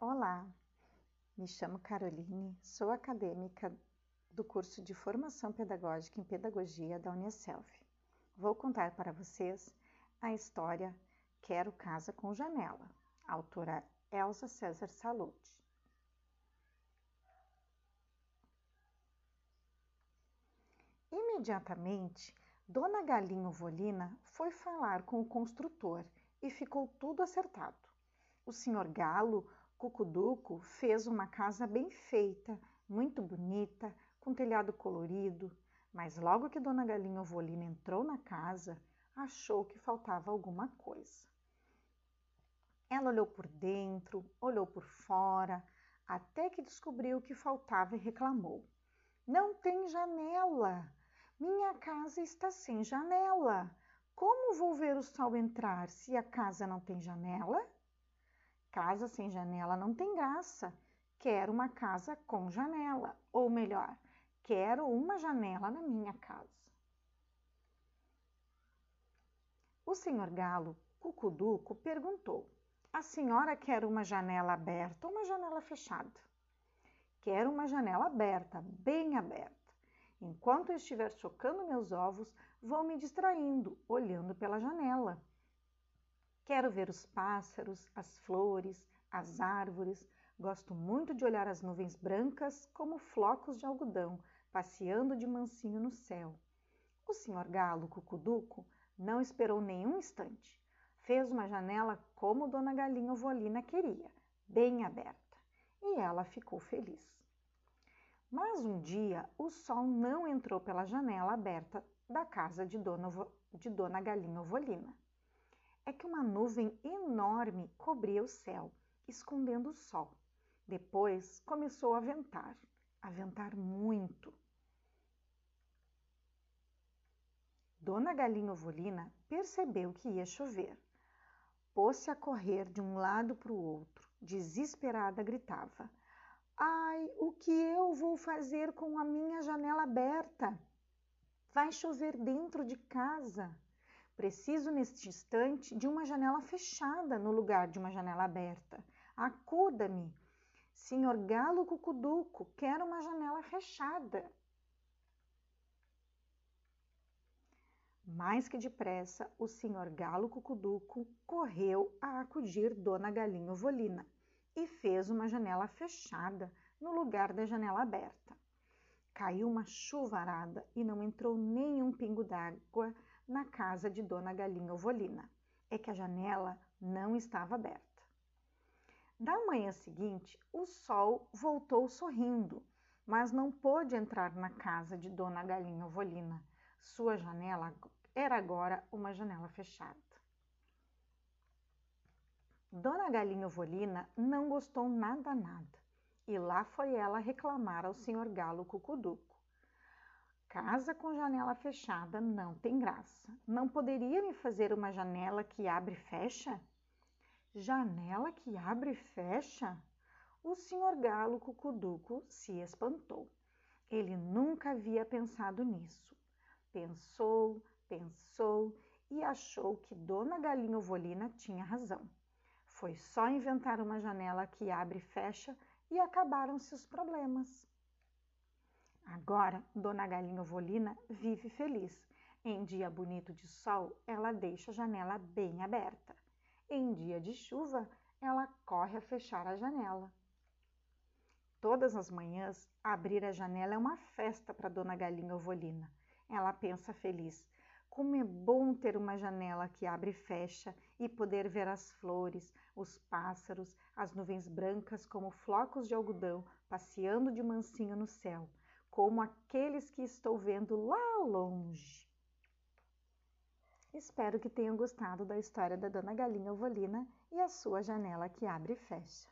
Olá, me chamo Caroline, sou acadêmica do curso de Formação Pedagógica em Pedagogia da Unicelv. Vou contar para vocês a história Quero Casa com Janela, autora Elsa César Salute. Imediatamente, Dona Galinho Volina foi falar com o construtor e ficou tudo acertado. O senhor Galo Cucuduco fez uma casa bem feita, muito bonita, com telhado colorido, mas logo que Dona Galinha Ovolina entrou na casa, achou que faltava alguma coisa. Ela olhou por dentro, olhou por fora, até que descobriu o que faltava e reclamou. Não tem janela! Minha casa está sem janela! Como vou ver o sol entrar se a casa não tem janela? Casa sem janela não tem graça. Quero uma casa com janela, ou melhor, quero uma janela na minha casa. O senhor Galo, Cucuduco, perguntou: A senhora quer uma janela aberta ou uma janela fechada? Quero uma janela aberta, bem aberta. Enquanto eu estiver chocando meus ovos, vou me distraindo, olhando pela janela. Quero ver os pássaros, as flores, as árvores. Gosto muito de olhar as nuvens brancas como flocos de algodão passeando de mansinho no céu. O senhor Galo Cucuduco não esperou nenhum instante. Fez uma janela como Dona Galinha Ovolina queria, bem aberta, e ela ficou feliz. Mas um dia o sol não entrou pela janela aberta da casa de Dona, de Dona Galinha Ovolina é que uma nuvem enorme cobria o céu, escondendo o sol. Depois começou a ventar, a ventar muito. Dona Galinha Ovolina percebeu que ia chover. Pôs-se a correr de um lado para o outro, desesperada, gritava: Ai, o que eu vou fazer com a minha janela aberta? Vai chover dentro de casa. Preciso neste instante de uma janela fechada no lugar de uma janela aberta. Acuda-me. Senhor Galo Cucuduco, quero uma janela fechada. Mais que depressa, o senhor Galo Cucuduco correu a acudir Dona Galinha Volina e fez uma janela fechada no lugar da janela aberta. Caiu uma chuvarada e não entrou nenhum pingo d'água na casa de Dona Galinha Ovolina. É que a janela não estava aberta. Da manhã seguinte, o sol voltou sorrindo, mas não pôde entrar na casa de Dona Galinha Ovolina. Sua janela era agora uma janela fechada. Dona Galinha Ovolina não gostou nada nada, e lá foi ela reclamar ao senhor Galo Cucuduco. Casa com janela fechada não tem graça. Não poderia me fazer uma janela que abre e fecha? Janela que abre e fecha? O senhor Galo Cucuduco se espantou. Ele nunca havia pensado nisso. Pensou, pensou e achou que Dona Galinha Ovolina tinha razão. Foi só inventar uma janela que abre e fecha e acabaram-se os problemas. Agora, Dona Galinha Ovolina vive feliz. Em dia bonito de sol, ela deixa a janela bem aberta. Em dia de chuva, ela corre a fechar a janela. Todas as manhãs, abrir a janela é uma festa para Dona Galinha Ovolina. Ela pensa feliz. Como é bom ter uma janela que abre e fecha e poder ver as flores, os pássaros, as nuvens brancas como flocos de algodão passeando de mansinho no céu como aqueles que estou vendo lá longe. Espero que tenham gostado da história da Dona Galinha Ovolina e a sua janela que abre e fecha.